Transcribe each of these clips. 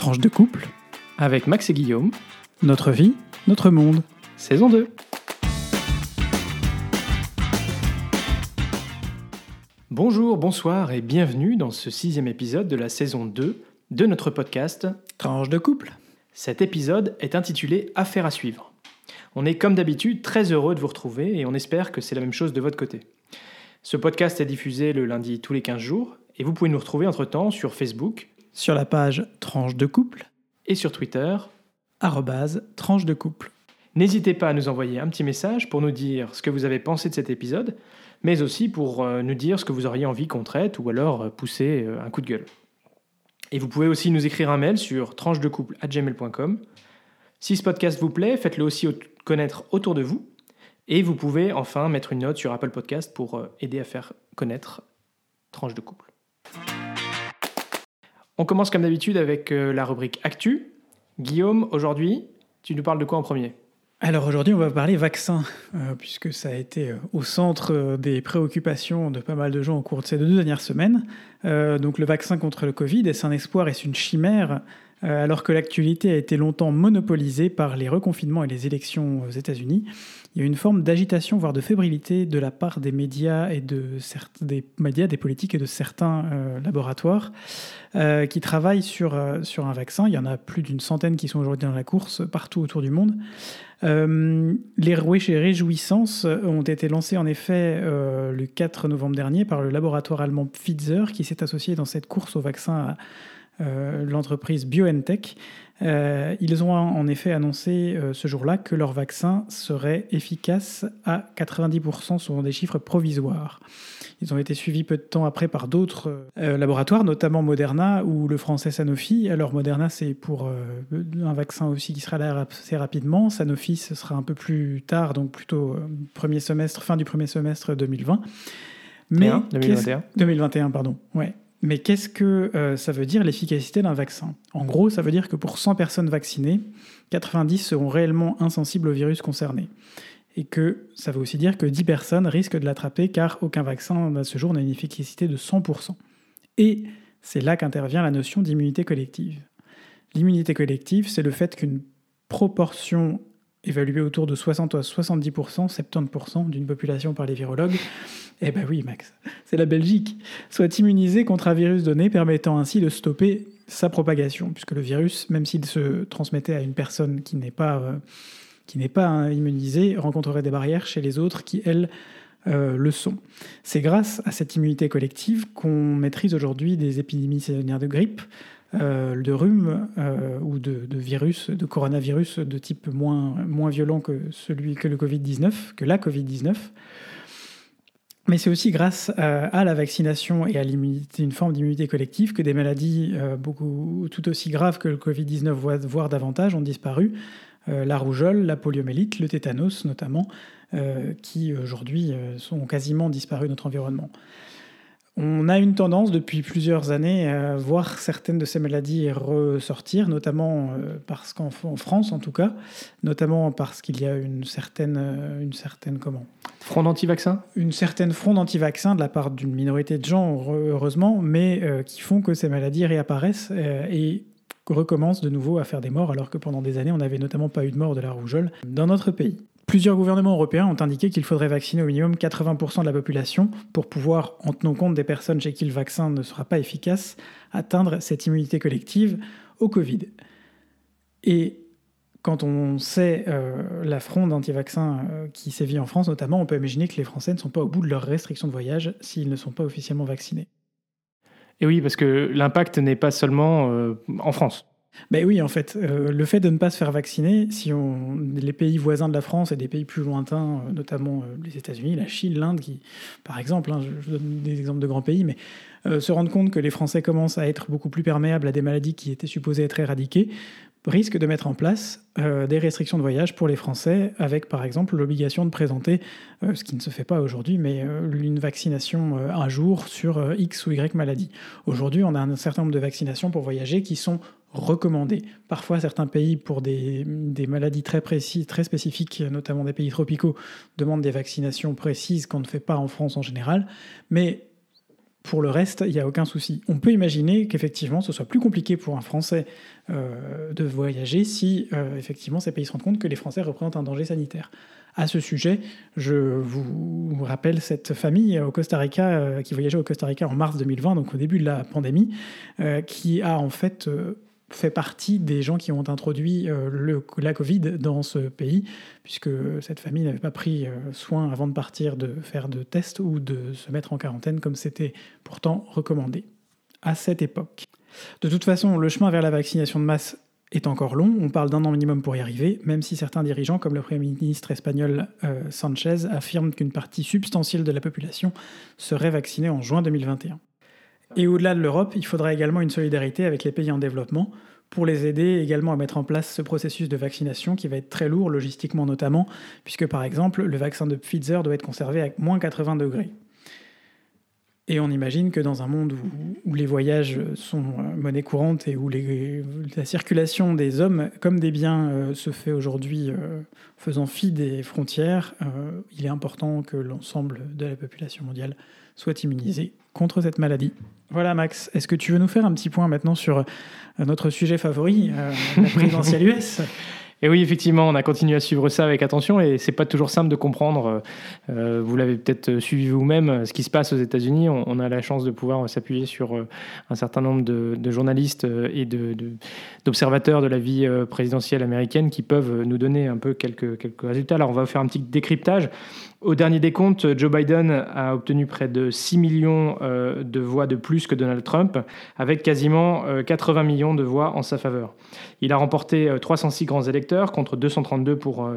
Tranche de couple, avec Max et Guillaume, notre vie, notre monde. saison 2. Bonjour, bonsoir et bienvenue dans ce sixième épisode de la saison 2 de notre podcast. Tranche de couple. Cet épisode est intitulé Affaire à suivre. On est comme d'habitude très heureux de vous retrouver et on espère que c'est la même chose de votre côté. Ce podcast est diffusé le lundi tous les 15 jours et vous pouvez nous retrouver entre-temps sur Facebook Sur la page Tranche de couple, et sur Twitter. arrobase Tranche de couple. N'hésitez pas à nous envoyer un petit message pour nous dire ce que vous avez pensé de cet épisode, mais aussi pour euh, nous dire ce que vous auriez envie qu'on traite ou alors euh, pousser euh, un coup de gueule. Et vous pouvez aussi nous écrire un mail sur tranchedecouple@gmail.com. Si ce podcast vous plaît, faites-le aussi au- connaître autour de vous. Et vous pouvez enfin mettre une note sur Apple Podcast pour aider à faire connaître Tranche de couple. On commence comme d'habitude avec euh, la rubrique Actu. Guillaume, aujourd'hui, tu nous parles de quoi en premier? Alors aujourd'hui, on va parler vaccin, euh, puisque ça a été euh, au centre des préoccupations de pas mal de gens au cours de ces deux dernières semaines. Donc le vaccin contre le Covid, est-ce un espoir, est-ce une chimère? Alors que l'actualité a été longtemps monopolisée par les reconfinements et les élections aux États-Unis, il y a une forme d'agitation, voire de fébrilité de la part des médias et de des médias, des politiques et de certains euh, laboratoires euh, qui travaillent sur, euh, sur un vaccin. Il y en a plus d'une centaine qui sont aujourd'hui dans la course partout autour du monde. Les ré- les réjouissances ont été lancées en effet le 4 novembre dernier par le laboratoire allemand Pfizer qui s'est associé dans cette course au vaccin à l'entreprise BioNTech. Euh, ils ont en effet annoncé euh, ce jour-là que leur vaccin serait efficace à 90% selon des chiffres provisoires. Ils ont été suivis peu de temps après par d'autres euh, laboratoires, notamment Moderna ou le français Sanofi. Alors Moderna, c'est pour un vaccin aussi qui sera là assez rapidement. Sanofi, ce sera un peu plus tard, donc plutôt premier semestre, fin du premier semestre 2020. Mais 2021, qu'est-ce- 2021. 2021, pardon. Ouais. Mais qu'est-ce que euh, ça veut dire l'efficacité d'un vaccin? En gros, ça veut dire que pour 100 personnes vaccinées, 90 seront réellement insensibles au virus concerné. Et que ça veut aussi dire que 10 personnes risquent de l'attraper car aucun vaccin à ce jour n'a une efficacité de 100%. Et c'est là qu'intervient la notion d'immunité collective. L'immunité collective, c'est le fait qu'une proportion évaluée autour de 60 à 70%, 70% d'une population par les virologues, eh ben oui Max, c'est la Belgique, soit immunisée contre un virus donné, permettant ainsi de stopper sa propagation, puisque le virus, même s'il se transmettait à une personne qui n'est pas, euh, qui n'est hein, immunisée, rencontrerait des barrières chez les autres qui, elles, euh, le sont. C'est grâce à cette immunité collective qu'on maîtrise aujourd'hui des épidémies saisonnières de grippe, de rhume euh, ou de, virus, de coronavirus de type moins, moins violent que celui que le Covid-19, que la Covid-19. Mais c'est aussi grâce euh, à la vaccination et à une forme d'immunité collective que des maladies euh, beaucoup tout aussi graves que le Covid-19, voire- davantage, ont disparu. Euh, la rougeole, la poliomyélite, le tétanos notamment, euh, qui aujourd'hui euh, sont quasiment disparus de notre environnement. On a une tendance depuis plusieurs années à voir certaines de ces maladies ressortir, notamment euh, parce qu'en en France en tout cas, notamment parce qu'il y a une certaine, euh, une certaine comment? Front anti-vaccin une certaine fronde anti-vaccin de la part d'une minorité de gens, heureusement, mais euh, qui font que ces maladies réapparaissent et recommencent de nouveau à faire des morts, alors que pendant des années, on n'avait notamment pas eu de mort de la rougeole dans notre pays. Plusieurs gouvernements européens ont indiqué qu'il faudrait vacciner au minimum 80% de la population pour pouvoir, en tenant compte des personnes chez qui le vaccin ne sera pas efficace, atteindre cette immunité collective au Covid. Et quand on sait euh, la fronde anti-vaccin euh, qui sévit en France notamment, on peut imaginer que les Français ne sont pas au bout de leurs restrictions de voyage s'ils ne sont pas officiellement vaccinés. Et oui, parce que l'impact n'est pas seulement euh, en France. Ben oui, en fait, euh, le fait de ne pas se faire vacciner, si les pays voisins de la France et des pays plus lointains, euh, notamment euh, les États-Unis, la Chine, l'Inde, qui, par exemple, hein, je, donne des exemples de grands pays, mais se rendent compte que les Français commencent à être beaucoup plus perméables à des maladies qui étaient supposées être éradiquées, risquent de mettre en place euh, des restrictions de voyage pour les Français, avec par exemple l'obligation de présenter, euh, ce qui ne se fait pas aujourd'hui, mais euh, une vaccination un jour sur X ou Y maladie. Aujourd'hui, on a un certain nombre de vaccinations pour voyager qui sont recommandées. Parfois, certains pays, pour des, des maladies très précises, très spécifiques, notamment des pays tropicaux, demandent des vaccinations précises qu'on ne fait pas en France en général. Mais Pour le reste, il n'y a aucun souci. On peut imaginer qu'effectivement, ce soit plus compliqué pour un Français euh, de voyager si euh, effectivement ces pays se rendent compte que les Français représentent un danger sanitaire. À ce sujet, je vous rappelle cette famille au Costa Rica euh, qui voyageait au Costa Rica en mars 2020, donc au début de la pandémie, qui a en fait fait partie des gens qui ont introduit le, la Covid dans ce pays, puisque cette famille n'avait pas pris soin avant de partir de faire de tests ou de se mettre en quarantaine comme c'était pourtant recommandé à cette époque. De toute façon, le chemin vers la vaccination de masse est encore long, on parle d'un an minimum pour y arriver, même si certains dirigeants, comme le Premier ministre espagnol Sanchez, affirment qu'une partie substantielle de la population serait vaccinée en juin 2021. Et au-delà de l'Europe, il faudra également une solidarité avec les pays en développement pour les aider également à mettre en place ce processus de vaccination qui va être très lourd, logistiquement notamment, puisque par exemple, le vaccin de Pfizer doit être conservé à moins 80 degrés. Et on imagine que dans un monde où, les voyages sont euh, monnaie courante et où la circulation des hommes comme des biens euh, se fait aujourd'hui euh, faisant fi des frontières, il est important que l'ensemble de la population mondiale soit immunisée contre cette maladie. Voilà Max, est-ce que tu veux nous faire un petit point maintenant sur notre sujet favori, la présidentielle US et oui, effectivement, on a continué à suivre ça avec attention et c'est pas toujours simple de comprendre. Euh, vous l'avez peut-être suivi vous-même, ce qui se passe aux États-Unis. On, a la chance de pouvoir s'appuyer sur euh, un certain nombre de, journalistes euh, et d'observateurs de, la vie présidentielle américaine qui peuvent nous donner un peu quelques, résultats. Alors, on va faire un petit décryptage. Au dernier décompte, Joe Biden a obtenu près de 6 millions euh, de voix de plus que Donald Trump, avec quasiment 80 euh, millions de voix en sa faveur. Il a remporté 306 euh, grands électeurs contre 232 pour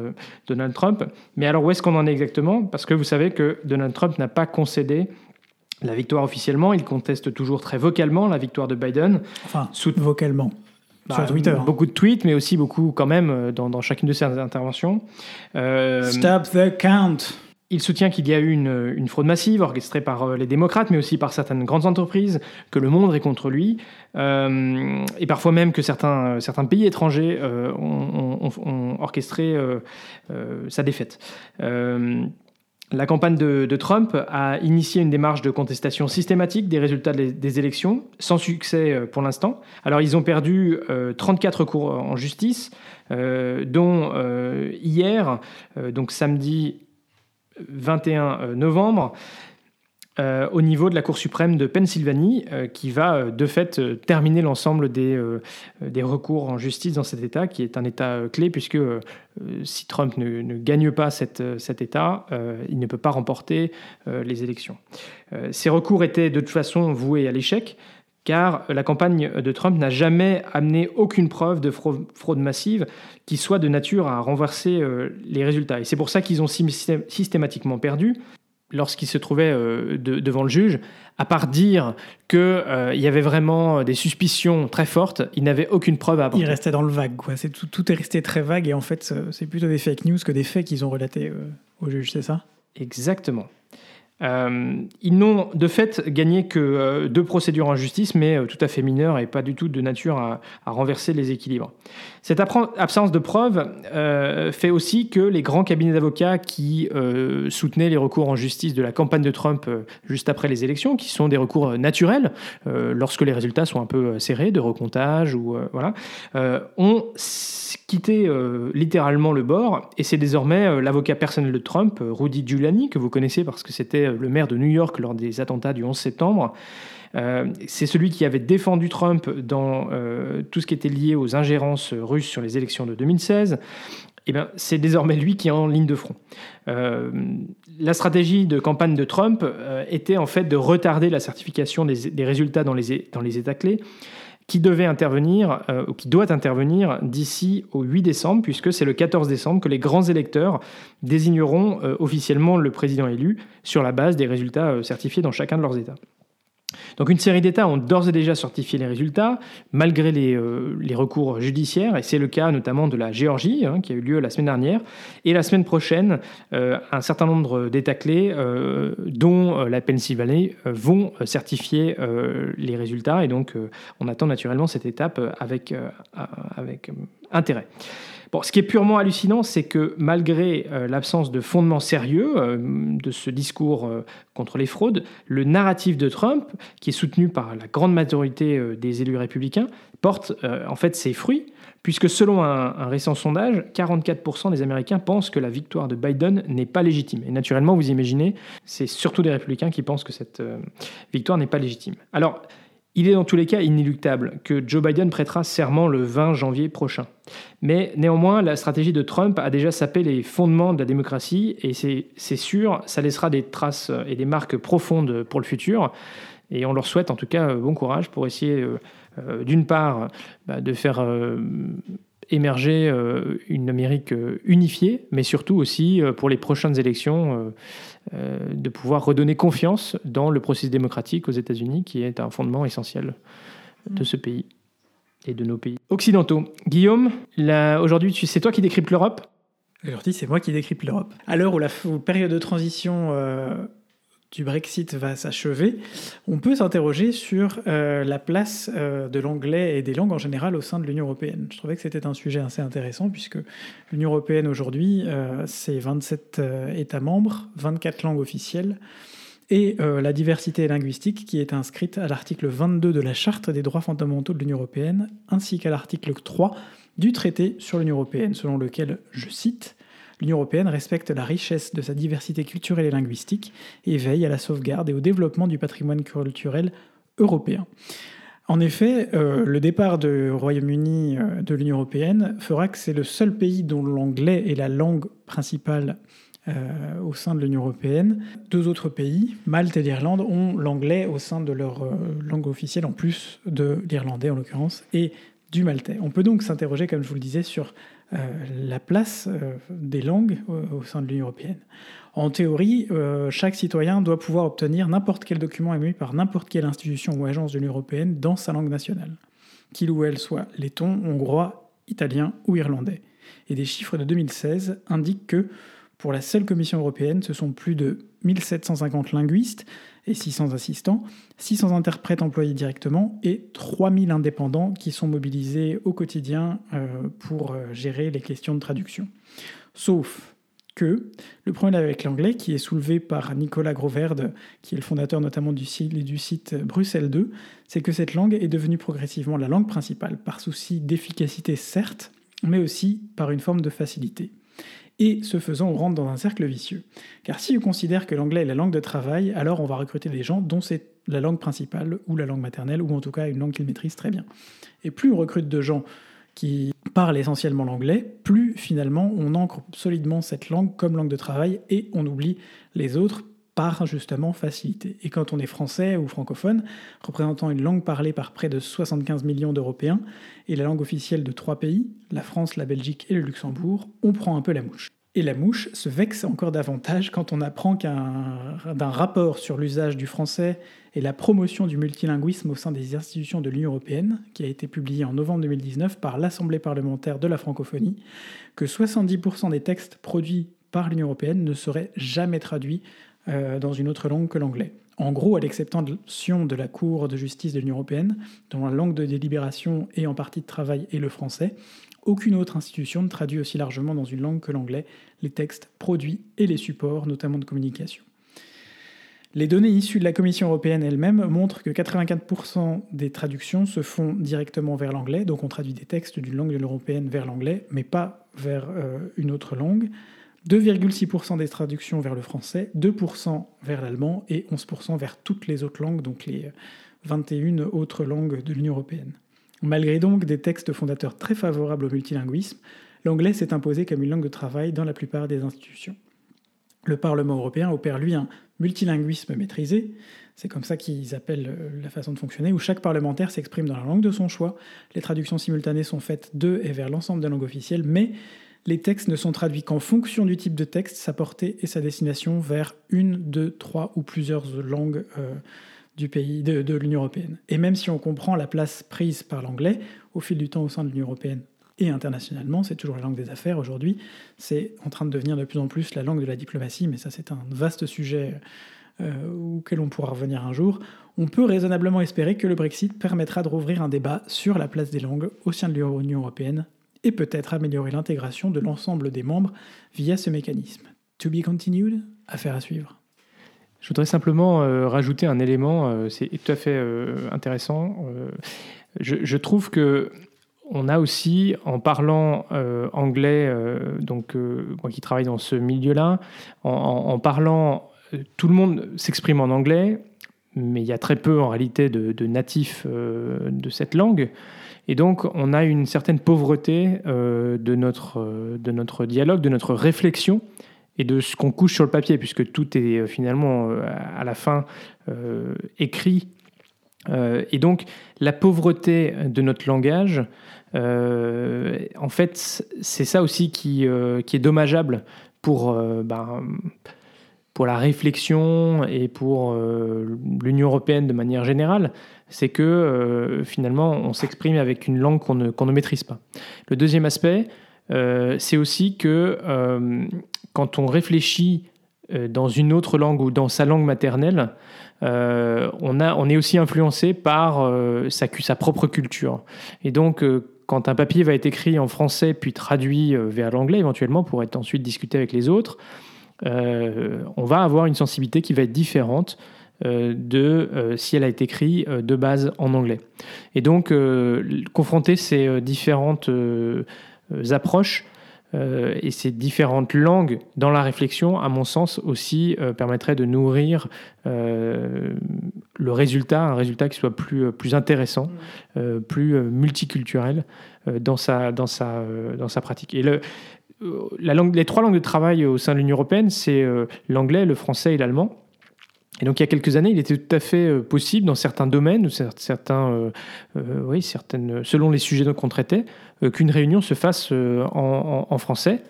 Donald Trump. Mais alors où est-ce qu'on en est exactement? Parce que vous savez que Donald Trump n'a pas concédé la victoire officiellement. Il conteste toujours très vocalement la victoire de Biden. Enfin, vocalement. Bah, sur Twitter. Beaucoup de tweets, mais aussi beaucoup quand même dans, dans chacune de ses interventions. Stop the count. Il soutient qu'il y a eu une, fraude massive orchestrée par euh, les démocrates, mais aussi par certaines grandes entreprises, que le monde est contre lui, euh, et parfois même que certains, certains pays étrangers euh, ont, orchestré sa défaite. La campagne de, Trump a initié une démarche de contestation systématique des résultats des, élections, sans succès pour l'instant. Alors ils ont perdu 34 recours en justice, dont hier, donc samedi 21 euh, novembre. Euh, au niveau de la Cour suprême de Pennsylvanie, euh, qui va de fait terminer l'ensemble des, des, recours en justice dans cet État, qui est un État clé, puisque si Trump ne, ne, gagne pas cet État, il ne peut pas remporter les élections. ces recours étaient de toute façon voués à l'échec, car la campagne de Trump n'a jamais amené aucune preuve de fraude massive qui soit de nature à renverser euh, les résultats. Et c'est pour ça qu'ils ont systématiquement perdu lorsqu'ils se trouvaient euh, devant le juge, à part dire qu'il euh, y avait vraiment des suspicions très fortes, ils n'avaient aucune preuve à apporter. Ils restaient dans le vague, quoi. Tout, tout, est resté très vague, et en fait, c'est plutôt des fake news que des faits qu'ils ont relatés au juge, c'est ça? Exactement. Euh, ils n'ont de fait gagné que euh, deux procédures en justice, mais euh, tout à fait mineures et pas du tout de nature à, renverser les équilibres. Cette absence de preuves fait aussi que les grands cabinets d'avocats qui soutenaient les recours en justice de la campagne de Trump juste après les élections, qui sont des recours naturels lorsque les résultats sont un peu serrés, de recomptage ou voilà, ont quitté littéralement le bord et c'est désormais l'avocat personnel de Trump, Rudy Giuliani, que vous connaissez parce que c'était le maire de New York lors des attentats du 11 septembre. Euh, c'est celui qui avait défendu Trump dans euh, tout ce qui était lié aux ingérences russes sur les élections de 2016. Eh bien, c'est désormais lui qui est en ligne de front. Euh, la stratégie de campagne de Trump était en fait de retarder la certification des, résultats dans les, dans les États clés qui devait intervenir, euh, ou qui doit intervenir d'ici au 8 décembre, puisque c'est le 14 décembre que les grands électeurs désigneront euh, officiellement le président élu sur la base des résultats euh, certifiés dans chacun de leurs États. Donc une série d'États ont d'ores et déjà certifié les résultats, malgré les, euh, recours judiciaires, et c'est le cas notamment de la Géorgie, hein, qui a eu lieu la semaine dernière, et la semaine prochaine, euh, un certain nombre d'États clés, euh, dont la Pennsylvanie, vont certifier les résultats, et donc on attend naturellement cette étape avec, avec intérêt ce qui est purement hallucinant, c'est que malgré euh, l'absence de fondement sérieux euh, de ce discours euh, contre les fraudes, le narratif de Trump, qui est soutenu par la grande majorité des élus républicains, porte en fait ses fruits, puisque selon un, récent sondage, 44% des Américains pensent que la victoire de Biden n'est pas légitime. Et naturellement, vous imaginez, c'est surtout des républicains qui pensent que cette victoire n'est pas légitime. Alors, il est dans tous les cas inéluctable que Joe Biden prêtera serment le 20 janvier prochain. Mais néanmoins, la stratégie de Trump a déjà sapé les fondements de la démocratie et c'est sûr, ça laissera des traces et des marques profondes pour le futur. Et on leur souhaite en tout cas bon courage pour essayer, euh, euh, d'une part, bah, de faire euh, émerger une Amérique unifiée, mais surtout aussi pour les prochaines élections euh, de pouvoir redonner confiance dans le processus démocratique aux États-Unis, qui est un fondement essentiel de mm. ce pays et de nos pays occidentaux. Guillaume, aujourd'hui, c'est toi qui décryptes l'Europe? Aujourd'hui, c'est moi qui décrypte l'Europe. À l'heure où la période de transition euh, du Brexit va s'achever, on peut s'interroger sur euh, la place euh, de l'anglais et des langues en général au sein de l'Union européenne. Je trouvais que c'était un sujet assez intéressant puisque l'Union européenne aujourd'hui, euh, c'est 27 États membres, 24 langues officielles et la diversité linguistique qui est inscrite à l'article 22 de la Charte des droits fondamentaux de l'Union européenne ainsi qu'à l'article 3 du traité sur l'Union européenne selon lequel, je cite, l'Union européenne respecte la richesse de sa diversité culturelle et linguistique et veille à la sauvegarde et au développement du patrimoine culturel européen. En effet, euh, le départ du Royaume-Uni euh, de l'Union européenne fera que c'est le seul pays dont l'anglais est la langue principale euh, au sein de l'Union européenne. Deux autres pays, Malte et l'Irlande, ont l'anglais au sein de leur langue officielle, en plus de l'irlandais en l'occurrence, et du maltais. On peut donc s'interroger, comme je vous le disais, sur la place euh, des langues au, sein de l'Union européenne. En théorie, euh, chaque citoyen doit pouvoir obtenir n'importe quel document émis par n'importe quelle institution ou agence de l'Union européenne dans sa langue nationale, qu'il ou elle soit letton, hongrois, italien ou irlandais. Et des chiffres de 2016 indiquent que pour la seule Commission européenne, ce sont plus de 1750 linguistes et 600 assistants, 600 interprètes employés directement et 3000 indépendants qui sont mobilisés au quotidien euh, pour euh, gérer les questions de traduction. Sauf que le problème avec l'anglais, qui est soulevé par Nicolas Groverde, qui est le fondateur notamment du site, du site Bruxelles 2, c'est que cette langue est devenue progressivement la langue principale, par souci d'efficacité certes, mais aussi par une forme de facilité et ce faisant, on rentre dans un cercle vicieux. Car si on considère que l'anglais est la langue de travail, alors on va recruter des gens dont c'est la langue principale ou la langue maternelle, ou en tout cas une langue qu'ils maîtrisent très bien. Et plus on recrute de gens qui parlent essentiellement l'anglais, plus finalement on ancre solidement cette langue comme langue de travail et on oublie les autres par justement facilité. Et quand on est français ou francophone, représentant une langue parlée par près de 75 millions d'Européens et la langue officielle de trois pays, la France, la Belgique et le Luxembourg, on prend un peu la mouche. Et la mouche se vexe encore davantage quand on apprend d'un rapport sur l'usage du français et la promotion du multilinguisme au sein des institutions de l'Union européenne, qui a été publié en novembre 2019 par l'Assemblée parlementaire de la francophonie, que 70% des textes produits par l'Union européenne ne seraient jamais traduits euh, dans une autre langue que l'anglais. En gros, à l'exception de la Cour de justice de l'Union européenne, dont la langue de délibération et en partie de travail est le français, aucune autre institution ne traduit aussi largement dans une langue que l'anglais les textes produits et les supports, notamment de communication. Les données issues de la Commission européenne elle-même montrent que 84% des traductions se font directement vers l'anglais, donc on traduit des textes d'une langue de européenne vers l'anglais, mais pas vers euh, une autre langue. 2,6% des traductions vers le français, 2% vers l'allemand et 11% vers toutes les autres langues, donc les 21 autres langues de l'Union européenne. Malgré donc des textes fondateurs très favorables au multilinguisme, l'anglais s'est imposé comme une langue de travail dans la plupart des institutions. Le Parlement européen opère, lui, un multilinguisme maîtrisé, c'est comme ça qu'ils appellent euh, la façon de fonctionner, où chaque parlementaire s'exprime dans la langue de son choix, les traductions simultanées sont faites de et vers l'ensemble des langues officielles, mais les textes ne sont traduits qu'en fonction du type de texte, sa portée et sa destination vers une, deux, trois ou plusieurs langues euh, de l'Union européenne. Et même si on comprend la place prise par l'anglais au fil du temps au sein de l'Union européenne et internationalement, c'est toujours la langue des affaires aujourd'hui. C'est en train de devenir de plus en plus la langue de la diplomatie, mais ça c'est un vaste sujet euh, auquel on pourra revenir un jour. On peut raisonnablement espérer que le Brexit permettra de rouvrir un débat sur la place des langues au sein de l'Union européenne et peut-être améliorer l'intégration de l'ensemble des membres via ce mécanisme. To be continued, affaire à suivre. Je voudrais simplement euh, rajouter un élément, euh, c'est tout à fait euh, intéressant. Je, trouve que on a aussi, en parlant anglais, donc moi qui travaille dans ce milieu-là, en, parlant, tout le monde s'exprime en anglais, mais il y a très peu en réalité de natifs de cette langue. Et donc, on a une certaine pauvreté de, notre, de notre dialogue, de notre réflexion et de ce qu'on couche sur le papier, puisque tout est euh, finalement euh, à la fin euh, écrit. et donc la pauvreté de notre langage, en fait, c'est ça aussi qui, qui, est dommageable pour, ben, pour la réflexion et pour l'Union européenne de manière générale, c'est que finalement on s'exprime avec une langue qu'on ne, qu'on ne maîtrise pas. Le deuxième aspect, c'est aussi que quand on réfléchit euh, dans une autre langue ou dans sa langue maternelle, euh, on, a, on est aussi influencé par euh, sa, sa, propre culture. Et donc, quand un papier va être écrit en français puis traduit vers l'anglais éventuellement pour être ensuite discuté avec les autres, on va avoir une sensibilité qui va être différente de si elle a été écrite de base en anglais. Et donc, confronter ces différentes approches euh, et ces différentes langues dans la réflexion, à mon sens, aussi euh, permettraient de nourrir euh, le résultat, un résultat qui soit plus, plus intéressant, mm. plus multiculturel dans, sa, dans, sa, dans sa pratique. Et le, langue, les trois langues de travail au sein de l'Union européenne, c'est l'anglais, le français et l'allemand. Et donc il y a quelques années, il était tout à fait possible dans certains domaines, certains, oui, certaines, selon les sujets qu'on traitait, euh, qu'une réunion se fasse euh, en, français.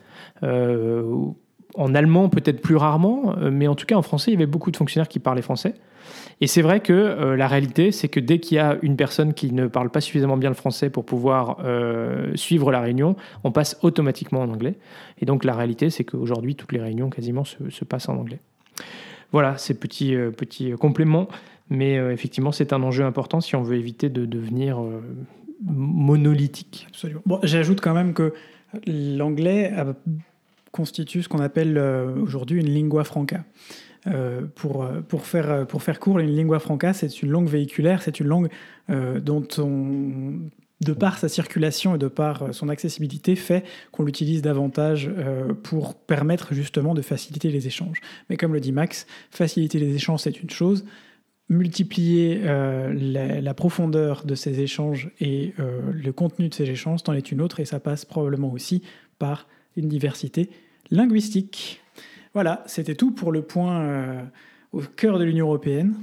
Euh, en allemand, peut-être plus rarement, mais en tout cas en français, il y avait beaucoup de fonctionnaires qui parlaient français. Et c'est vrai que la réalité, c'est que dès qu'il y a une personne qui ne parle pas suffisamment bien le français pour pouvoir suivre la réunion, on passe automatiquement en anglais. Et donc la réalité, c'est qu'aujourd'hui, toutes les réunions quasiment se, passent en anglais. Voilà, ces petits, petits compléments. Mais effectivement, c'est un enjeu important si on veut éviter de devenir monolithique. Absolument. J'ajoute quand même que l'anglais constitue ce qu'on appelle euh, aujourd'hui une lingua franca. Euh, pour, euh, pour, faire, court, une lingua franca, c'est une langue véhiculaire, c'est une langue dont on, de par sa circulation et de par son accessibilité, fait qu'on l'utilise davantage pour permettre justement de faciliter les échanges. Mais comme le dit Max, faciliter les échanges, c'est une chose, multiplier euh, la, profondeur de ces échanges et euh, le contenu de ces échanges c'en est une autre, et ça passe probablement aussi par une diversité linguistique. Voilà, c'était tout pour le point euh, au cœur de l'Union européenne.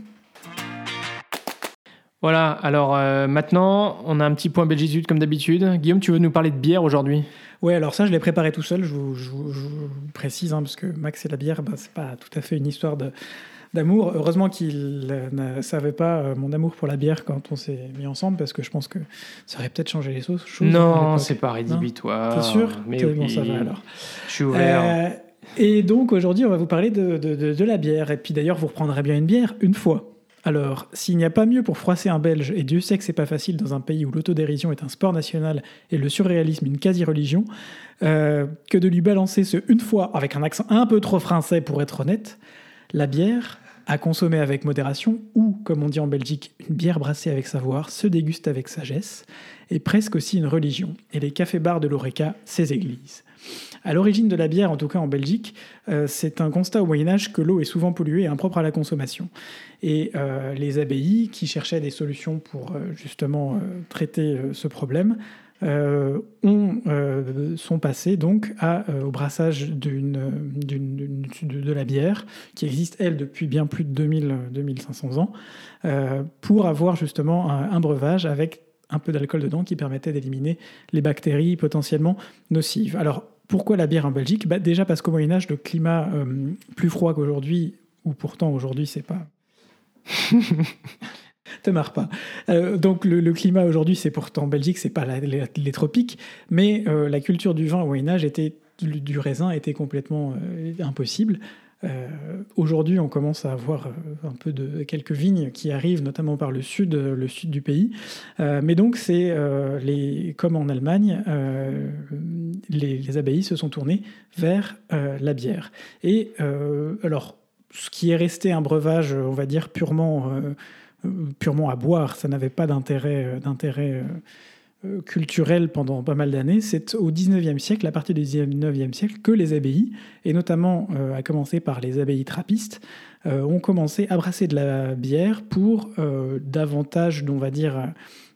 Voilà, alors maintenant, on a un petit point belgitude comme d'habitude. Guillaume, tu veux nous parler de bière aujourd'hui? Ouais, alors ça, je l'ai préparé tout seul, je vous, précise, hein, parce que Max et la bière, bah, c'est pas tout à fait une histoire de, d'amour. Heureusement qu'il ne savait pas euh, mon amour pour la bière quand on s'est mis ensemble, parce que je pense que ça aurait peut-être changé les choses. Non, c'est pas rédhibitoire. T'es sûr? Mais bon, ça va alors. Je suis ouvert. Euh, et donc aujourd'hui, on va vous parler de, de, de, la bière. Et puis d'ailleurs, vous reprendrez bien une bière une fois. Alors, s'il n'y a pas mieux pour froisser un Belge, et Dieu sait que c'est pas facile dans un pays où l'autodérision est un sport national et le surréalisme une quasi-religion, euh, que de lui balancer ce une fois avec un accent un peu trop français pour être honnête, la bière, à consommer avec modération, ou, comme on dit en Belgique, une bière brassée avec savoir, se déguste avec sagesse, est presque aussi une religion. Et les cafés-bars de l'Oreca, ces églises. À l'origine de la bière, en tout cas en Belgique, euh, c'est un constat au Moyen Âge que l'eau est souvent polluée et impropre à la consommation. Et euh, les abbayes, qui cherchaient des solutions pour euh, justement traiter ce problème, ont, euh, sont passés donc au brassage de, la bière, qui existe, elle, depuis bien plus de 2000, 2500 ans, pour avoir justement un, breuvage avec un peu d'alcool dedans qui permettait d'éliminer les bactéries potentiellement nocives. Alors, pourquoi la bière en Belgique? Bah, Déjà parce qu'au Moyen Âge, le climat plus froid qu'aujourd'hui, ou pourtant aujourd'hui c'est pas Te marre pas. Euh, donc le, climat aujourd'hui, c'est pourtant en Belgique, c'est pas les, tropiques, mais euh, la culture du vin au Moyen Âge était du raisin était complètement impossible. Euh, aujourd'hui, on commence à avoir euh, un peu de quelques vignes qui arrivent, notamment par le sud, le sud du pays. Euh, mais donc, c'est les, comme en Allemagne, les, abbayes se sont tournées vers la bière. Et alors, ce qui est resté un breuvage, on va dire purement, purement à boire, ça n'avait pas d'intérêt, euh, culturelle pendant pas mal d'années, c'est au 19e siècle, à partir du 19e siècle, que les abbayes, et notamment euh, à commencer par les abbayes trappistes, euh, ont commencé à brasser de la bière pour davantage, on va dire,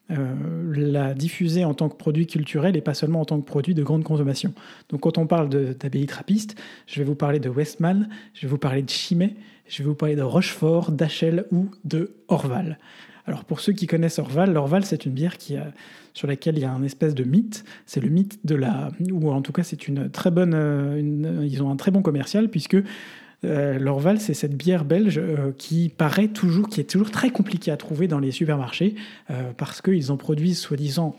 la diffuser en tant que produit culturel et pas seulement en tant que produit de grande consommation. Donc quand on parle d'abbayes trappistes, je vais vous parler de Westmal, je vais vous parler de Chimay, je vais vous parler de Rochefort, d'Achel ou de Orval. Alors pour ceux qui connaissent Orval, Orval c'est une bière qui a sur laquelle il y a un espèce de mythe. C'est le mythe de la, ou en tout cas c'est une très bonne, euh, ils ont un très bon commercial puisque euh, l'Orval, c'est cette bière belge euh, qui paraît toujours, qui est toujours très compliquée à trouver dans les supermarchés parce qu'ils en produisent soi-disant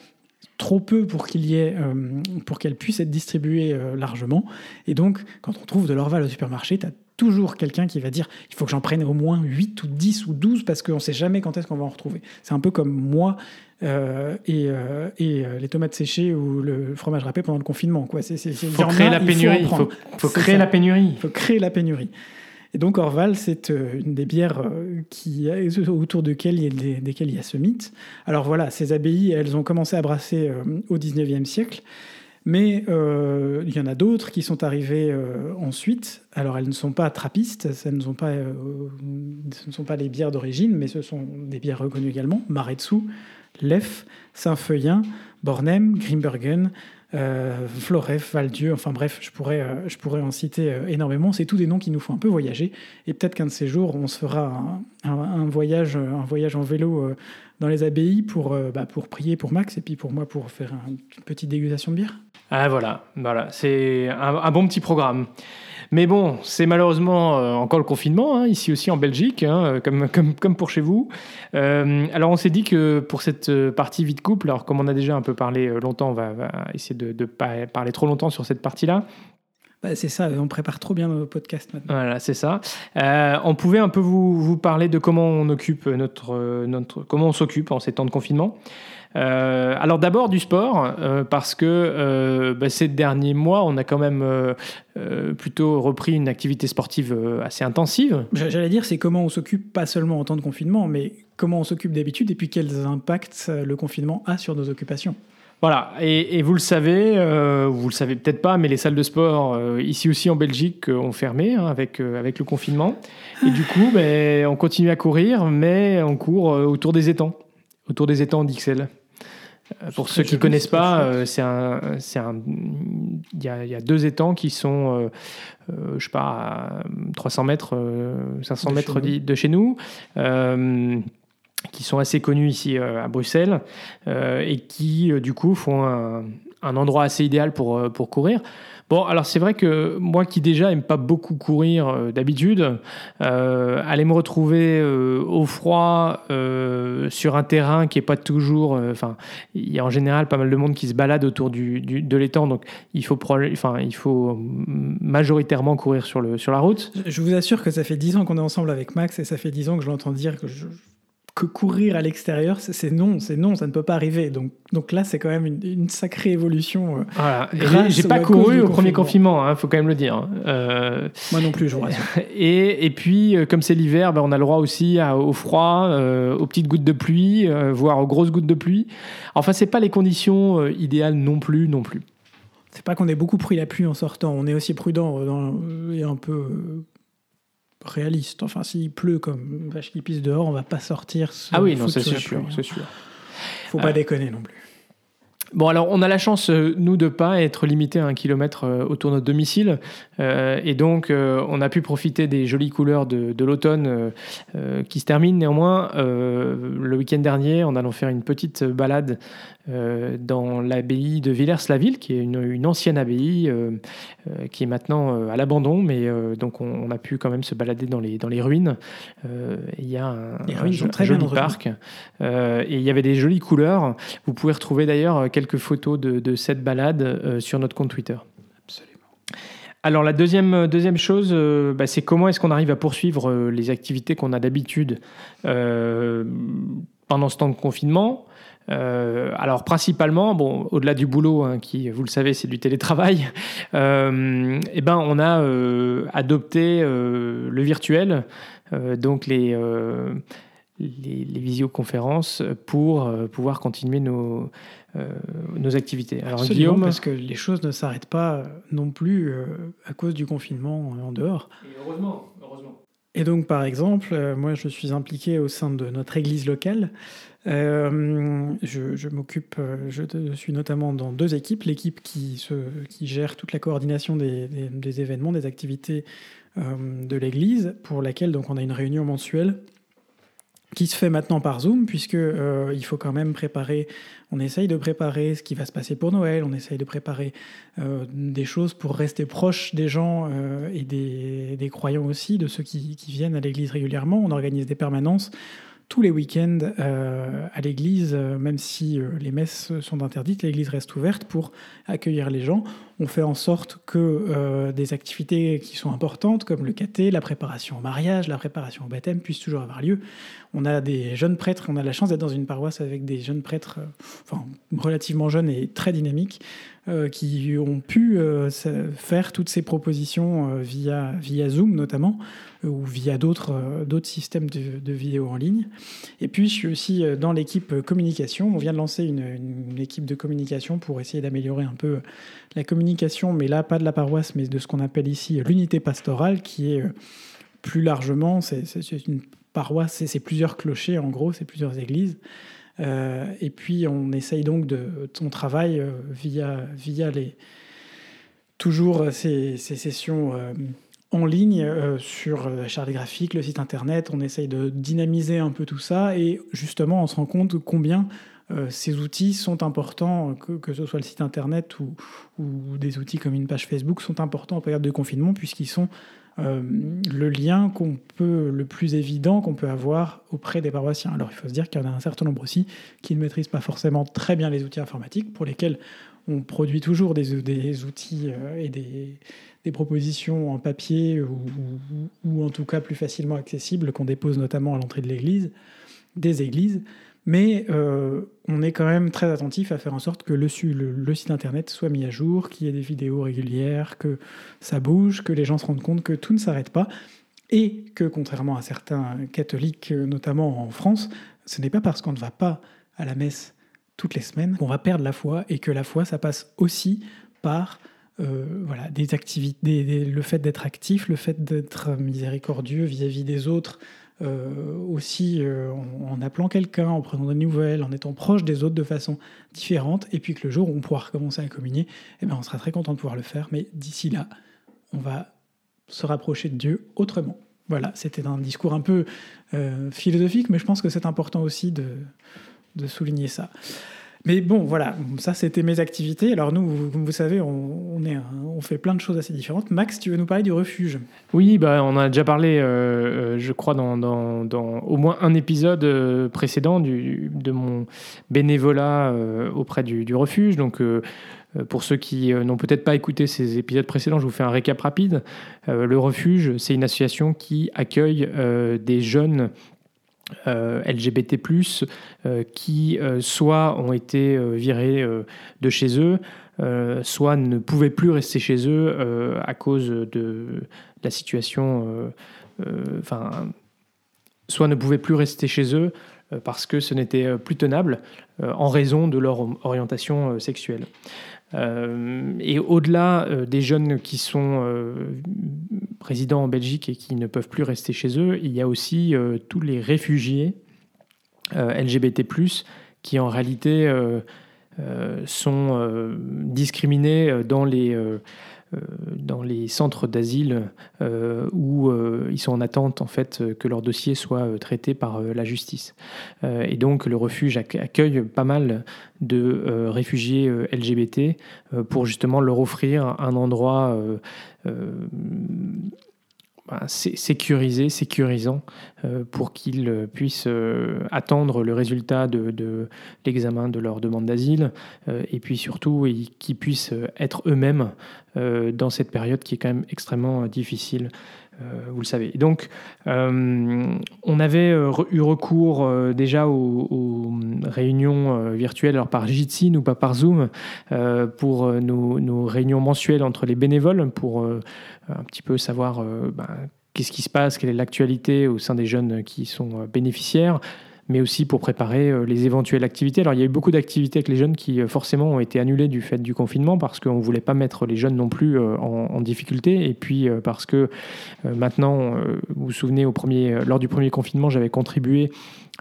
trop peu pour pour qu'elle puisse être distribuée largement. Et donc, quand on trouve de l'Orval au supermarché, tu as toujours quelqu'un qui va dire il faut que j'en prenne au moins 8 ou 10 ou 12 parce qu'on ne sait jamais quand est-ce qu'on va en retrouver. C'est un peu comme moi euh, et, euh, et euh, les tomates séchées ou le fromage râpé pendant le confinement. Quoi. C'est, faut, créer la pénurie. Il faut, créer la pénurie. Il faut créer la pénurie. Et donc Orval, c'est une des bières qui, autour desquelles il, y a, desquelles il y a ce mythe. Alors voilà, ces abbayes, elles ont commencé à brasser au 19e siècle. Mais il y en a d'autres qui sont arrivées ensuite. Alors elles ne sont pas trappistes, ce ne sont pas, ce ne sont pas les bières d'origine, mais ce sont des bières reconnues également. Maretsu, Lef, Saint-Feuillin, Bornem, Grimbergen, euh, Floref, Valdieu, enfin bref, je pourrais, euh, je pourrais en citer euh, énormément. C'est tous des noms qui nous font un peu voyager. Et peut-être qu'un de ces jours, on se fera un, voyage, un voyage en vélo dans les abbayes pour, bah, pour prier pour Max et puis pour moi pour faire une petite dégustation de bière. Ah voilà, voilà. c'est un, bon petit programme. Mais bon, c'est malheureusement euh, encore le confinement, hein, ici aussi en Belgique, hein, comme, comme, pour chez vous. Euh, alors on s'est dit que pour cette euh, partie vie de couple, alors comme on a déjà un peu parlé longtemps, on va, essayer de ne pas parler trop longtemps sur cette partie-là. Bah, c'est ça, on prépare trop bien nos podcasts maintenant. Voilà, c'est ça. on pouvait un peu vous, vous, parler de comment on occupe notre, notre comment on s'occupe en ces temps de confinement. Euh, alors d'abord du sport, euh, parce que euh, bah, ces derniers mois, on a quand même plutôt repris une activité sportive assez intensive. J'allais dire, c'est comment on s'occupe pas seulement en temps de confinement, mais comment on s'occupe d'habitude et puis quels impacts le confinement a sur nos occupations. Voilà, et, vous le savez, vous le savez peut-être pas, mais les salles de sport ici aussi en Belgique ont fermé hein, avec, avec le confinement. Et du coup, ben, on continue à courir, mais on court autour des étangs, autour des étangs. Euh, pour ceux qui ne connaissent pas, euh, c'est un, c'est un, il y, a, deux étangs qui sont, euh, je sais pas, 300 mètres, 500 mètres de chez nous, qui sont assez connus ici à Bruxelles et qui du coup font un, endroit assez idéal pour, pour courir. Bon, alors c'est vrai que moi qui déjà aime pas beaucoup courir euh, d'habitude, euh, aller me retrouver euh, au froid sur un terrain qui est pas toujours, enfin, il y a en général pas mal de monde qui se balade autour du, de l'étang, donc il faut, il faut majoritairement courir sur, le, sur la route. Je vous assure que ça fait dix ans qu'on est ensemble avec Max et ça fait dix ans que je l'entends dire que je, que courir à l'extérieur, c'est non, c'est non, ça ne peut pas arriver. Donc, donc là, c'est quand même une, sacrée évolution. Euh, voilà. J'ai pas couru au premier confinement, il hein, faut quand même le dire. Euh, Moi non plus, je vous rassure. Et, et puis, euh, comme c'est l'hiver, ben, on a le droit aussi au froid, aux petites gouttes de pluie, voire aux grosses gouttes de pluie. Enfin, c'est pas les conditions idéales non plus, non plus. C'est pas qu'on ait beaucoup pris la pluie en sortant, on est aussi prudent dans, et un peu réaliste. Enfin, s'il pleut comme vache qui pisse dehors, on va pas sortir. Ah oui, non, c'est sûr, c'est sûr. Faut pas euh, déconner non plus. Bon, alors on a la chance, euh, nous, de pas être limité à un kilomètre euh, autour de notre domicile. Euh, et donc, on a pu profiter des jolies couleurs de, de l'automne qui se terminent néanmoins le week-end dernier en allant faire une petite balade dans l'abbaye de Villers-la-Ville, qui est une, une ancienne abbaye qui est maintenant à l'abandon. Mais donc, on, on, a pu quand même se balader dans les, dans les ruines. Il y a un, un, très joli parc. et il y avait des jolies couleurs. Vous pouvez retrouver d'ailleurs quelques photos de, cette balade euh, sur notre compte Twitter. Absolument. Alors la deuxième, euh, deuxième chose, euh, bah, c'est comment est-ce qu'on arrive à poursuivre les activités qu'on a d'habitude pendant ce temps de confinement. alors principalement, bon, au-delà du boulot, hein, qui, vous le savez, c'est du télétravail, eh ben, on a adopté le virtuel, donc les les, visioconférences pour euh, pouvoir continuer nos, euh, nos activités. Alors Guillaume, parce que les choses ne s'arrêtent pas non plus euh, à cause du confinement en dehors. Et heureusement, heureusement. Et donc, par exemple, moi, je suis impliqué au sein de notre église locale. je, m'occupe, je, suis notamment dans deux équipes. L'équipe qui, se, qui gère toute la coordination des, des, des événements, des activités de l'église, pour laquelle donc on a une réunion mensuelle qui se fait maintenant par Zoom, puisque euh, il faut quand même préparer, on essaye de préparer ce qui va se passer pour Noël, on essaye de préparer euh, des choses pour rester proche des gens euh, et des, croyants aussi, de ceux qui viennent à l'église régulièrement. On organise des permanences tous les week-ends euh, à l'église, euh, même si euh, les messes sont interdites, l'église reste ouverte pour accueillir les gens. On fait en sorte que des activités qui sont importantes, comme le caté, la préparation au mariage, la préparation au baptême, puissent toujours avoir lieu. On a des jeunes prêtres, on a la chance d'être dans une paroisse avec des jeunes prêtres, enfin, relativement jeunes et très dynamiques, qui ont pu faire toutes ces propositions via, via Zoom notamment, ou via d'autres d'autres systèmes de, de vidéo en ligne. Et puis, je suis aussi euh, dans l'équipe communication. On vient de lancer une, équipe de communication pour essayer d'améliorer un peu la communication, mais là, pas de la paroisse, mais de ce qu'on appelle ici l'unité pastorale, qui est euh, plus largement, c'est une paroisse, c'est plusieurs clochers, en gros, c'est plusieurs églises. Euh, et puis, on essaye donc de, on travaille via, via les, toujours ces, sessions en ligne euh, sur la charte graphique, le site internet. On essaye de dynamiser un peu tout ça et justement on se rend compte combien euh, ces outils sont importants, que, ce soit le site internet ou, des outils comme une page Facebook sont importants en période de confinement puisqu'ils sont euh, le lien qu'on peut, le plus évident qu'on peut avoir auprès des paroissiens. Alors il faut se dire qu'il y en a un certain nombre aussi qui ne maîtrisent pas forcément très bien les outils informatiques, pour lesquels on produit toujours des, outils et des, des propositions en papier ou, en tout cas plus facilement accessibles qu'on dépose notamment à l'entrée de l'église, des églises. Mais euh, on est quand même très attentif à faire en sorte que le, site internet soit mis à jour, qu'il y ait des vidéos régulières, que ça bouge, que les gens se rendent compte que tout ne s'arrête pas. Et que contrairement à certains catholiques, notamment en France, ce n'est pas parce qu'on ne va pas à la messe toutes les semaines qu'on va perdre la foi et que la foi, ça passe aussi par euh, voilà, des activités, le fait d'être actif, le fait d'être miséricordieux vis-à-vis des autres, aussi euh, en, appelant quelqu'un, en prenant des nouvelles, en étant proche des autres de façon différente, et puis que le jour où on pourra recommencer à communier, eh ben, on sera très content de pouvoir le faire, mais d'ici là, on va se rapprocher de Dieu autrement. Voilà, c'était un discours un peu philosophique, mais je pense que c'est important aussi de, de souligner ça. Mais bon, voilà, ça c'était mes activités. Alors nous, comme vous savez, on, fait plein de choses assez différentes. Max, tu veux nous parler du refuge? Oui, bah, on a déjà parlé, euh, euh, je crois, dans, au moins un épisode euh, précédent de mon bénévolat auprès du, refuge. Donc pour ceux qui n'ont peut-être pas écouté ces épisodes précédents, je vous fais un récap rapide. le refuge, c'est une association qui accueille des jeunes euh, LGBT+, euh, qui euh, soit ont été virés de chez eux, soit ne pouvaient plus rester chez eux à cause de, la situation, enfin, soit ne pouvaient plus rester chez eux parce que ce n'était plus tenable en raison de leur orientation sexuelle. Et au-delà des jeunes qui sont résidents en Belgique et qui ne peuvent plus rester chez eux, il y a aussi tous les réfugiés LGBT+, qui en réalité sont discriminés dans les euh, dans les centres d'asile euh, où euh, ils sont en attente en fait que leur dossier soit traité par la justice. et donc le refuge accueille pas mal de réfugiés LGBT pour justement leur offrir un endroit bah, sécurisant, euh, pour qu'ils euh, puissent euh, attendre le résultat de, l'examen de leur demande d'asile, et puis surtout qu'ils puissent être eux-mêmes dans cette période qui est quand même extrêmement difficile vous le savez. donc, euh, on avait euh, eu recours déjà aux, réunions virtuelles, alors par Jitsi ou pas par Zoom, pour nos, réunions mensuelles entre les bénévoles, pour un petit peu savoir ben, qu'est-ce qui se passe, quelle est l'actualité au sein des jeunes qui sont bénéficiaires mais aussi pour préparer euh, les éventuelles activités. Alors il y a eu beaucoup d'activités avec les jeunes qui euh, forcément ont été annulées du fait du confinement parce qu'on ne voulait pas mettre les jeunes non plus euh, en, difficulté et puis parce que maintenant, vous vous souvenez, au premier, lors du premier confinement, j'avais contribué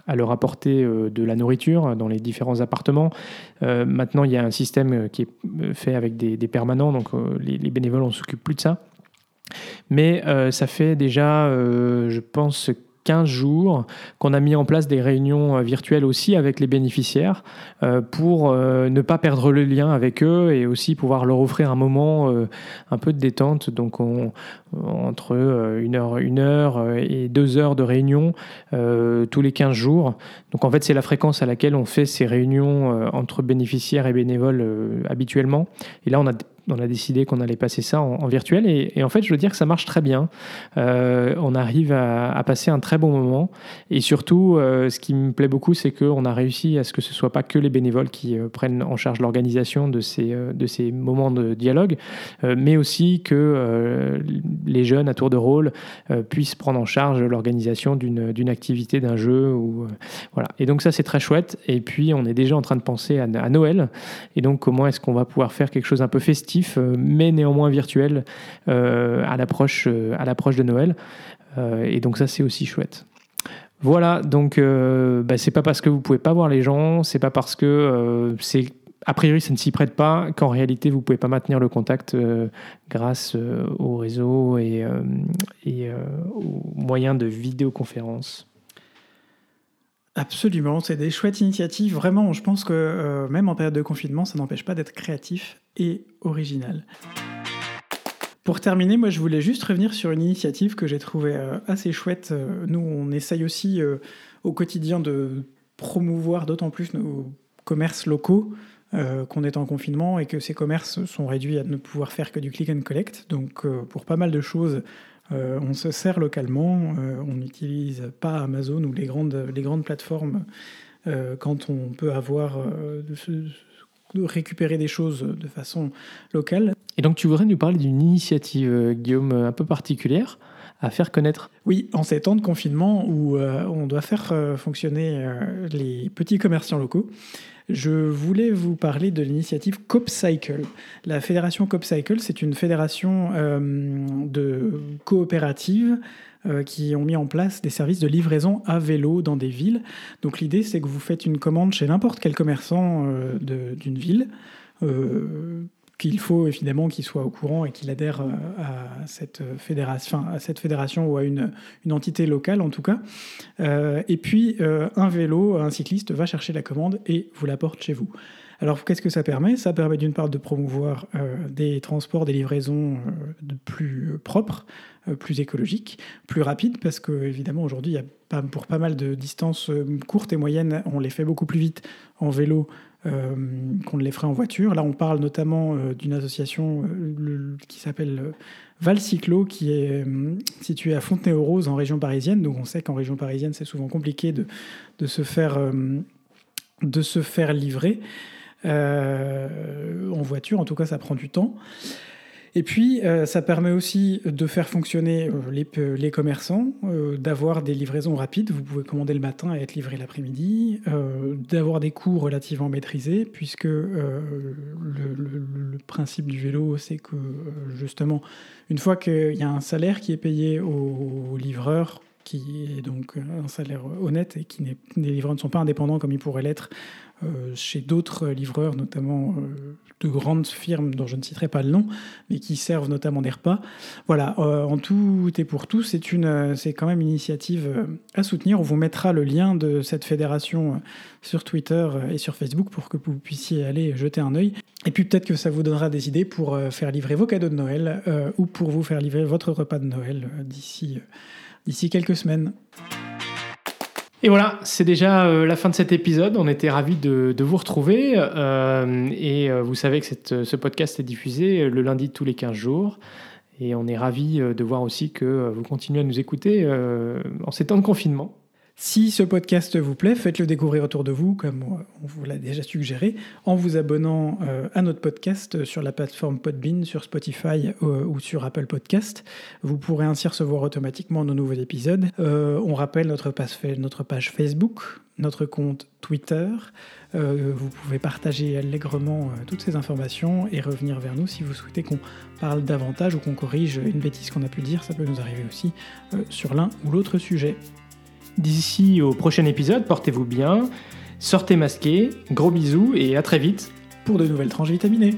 à leur apporter de la nourriture dans les différents appartements. maintenant, il y a un système qui est fait avec des, permanents, donc les, les, bénévoles, on s'occupe plus de ça. Mais ça fait déjà, je pense, 15 jours qu'on a mis en place des réunions euh, virtuelles aussi avec les bénéficiaires euh, pour euh, ne pas perdre le lien avec eux et aussi pouvoir leur offrir un moment un peu de détente. Donc on, entre une heure, une heure et deux heures de réunion tous les 15 jours. Donc en fait c'est la fréquence à laquelle on fait ces réunions entre bénéficiaires et bénévoles habituellement. Et là on a on a décidé qu'on allait passer ça en, virtuel. Et, en fait, je veux dire que ça marche très bien. Euh, on arrive à, passer un très bon moment. Et surtout, euh, ce qui me plaît beaucoup, c'est qu'on a réussi à ce que ce soit pas que les bénévoles qui euh, prennent en charge l'organisation de ces, de ces moments de dialogue, mais aussi que les jeunes à tour de rôle puissent prendre en charge l'organisation d'une activité, d'un jeu. Ou, voilà. Et donc ça, c'est très chouette. Et puis, on est déjà en train de penser à, à Noël. Et donc, comment est-ce qu'on va pouvoir faire quelque chose un peu festif euh, mais néanmoins virtuel euh, à l'approche euh, à l'approche de Noël. et donc ça, c'est aussi chouette. Voilà, donc bah, c'est pas parce que vous pouvez pas voir les gens, c'est pas parce que c'est a priori ça ne s'y prête pas qu'en réalité vous pouvez pas maintenir le contact grâce au réseau et, et aux moyens de vidéoconférence. Absolument, c'est des chouettes initiatives. Vraiment, je pense que euh, même en période de confinement, ça n'empêche pas d'être créatif et original. Pour terminer, moi je voulais juste revenir sur une initiative que j'ai trouvée euh, assez chouette. Euh, nous, on essaye aussi au quotidien de promouvoir d'autant plus nos commerces locaux qu'on est en confinement et que ces commerces sont réduits à ne pouvoir faire que du click and collect. Donc pour pas mal de choses, euh, on se sert localement, euh, on n'utilise pas Amazon ou les grandes, les grandes plateformes euh, quand on peut avoir de, récupérer des choses de façon locale. Et donc tu voudrais nous parler d'une initiative, Guillaume, un peu particulière à faire connaître Oui, en ces temps de confinement où on doit faire fonctionner les petits commerçants locaux, je voulais vous parler de l'initiative CopCycle. La fédération CopCycle, c'est une fédération euh, de coopératives euh, qui ont mis en place des services de livraison à vélo dans des villes. Donc l'idée, c'est que vous faites une commande chez n'importe quel commerçant euh, d'une ville qu'il faut évidemment qu'il soit au courant et qu'il adhère euh, à cette fédération, ou à une, entité locale en tout cas. Euh, et puis euh, un vélo, un cycliste va chercher la commande et vous l'apporte chez vous. Alors qu'est-ce que ça permet? Ça permet d'une part de promouvoir des transports, des livraisons plus propres, plus écologiques, plus rapides, parce que évidemment aujourd'hui, il y a pour pas mal de distances courtes et moyennes, on les fait beaucoup plus vite en vélo qu'on ne les ferait en voiture. Là, on parle notamment euh, d'une association euh, qui s'appelle Val Cyclo, qui est située à Fontenay-aux-Roses, en région parisienne. Donc, on sait qu'en région parisienne, c'est souvent compliqué de, de, se faire, de se faire livrer. en voiture, en tout cas, ça prend du temps. Et puis, euh, ça permet aussi de faire fonctionner euh, les, commerçants, euh, d'avoir des livraisons rapides. Vous pouvez commander le matin et être livré l'après-midi, d'avoir des coûts relativement maîtrisés, puisque le, principe du vélo, c'est que justement, une fois qu'il y a un salaire qui est payé au, livreur, qui est donc un salaire honnête et qui les livreurs ne sont pas indépendants comme ils pourraient l'être chez d'autres livreurs, notamment de grandes firmes dont je ne citerai pas le nom, mais qui servent notamment des repas. Voilà, euh, en tout et pour tout, c'est c'est quand même une initiative à soutenir. On vous mettra le lien de cette fédération sur Twitter et sur Facebook pour que vous puissiez aller jeter un œil. Et puis peut-être que ça vous donnera des idées pour faire livrer vos cadeaux de Noël ou pour vous faire livrer votre repas de Noël d'ici, d'ici quelques semaines. Et voilà, c'est déjà euh, la fin de cet épisode. On était ravis de, vous retrouver. Euh, et euh, vous savez que ce podcast est diffusé le lundi tous les 15 jours. Et on est ravis de voir aussi que vous continuez à nous écouter en ces temps de confinement. Si ce podcast vous plaît, faites-le découvrir autour de vous, comme on vous l'a déjà suggéré, en vous abonnant euh, à notre podcast sur la plateforme Podbean, sur Spotify euh, ou sur Apple Podcast. Vous pourrez ainsi recevoir automatiquement nos nouveaux épisodes. Euh, on rappelle notre page Facebook, notre compte Twitter. vous pouvez partager allègrement toutes ces informations et revenir vers nous si vous souhaitez qu'on parle davantage ou qu'on corrige une bêtise qu'on a pu dire. Ça peut nous arriver aussi sur l'un ou l'autre sujet. D'ici au prochain épisode, portez-vous bien, sortez masqués, gros bisous et à très vite pour de nouvelles tranches vitaminées.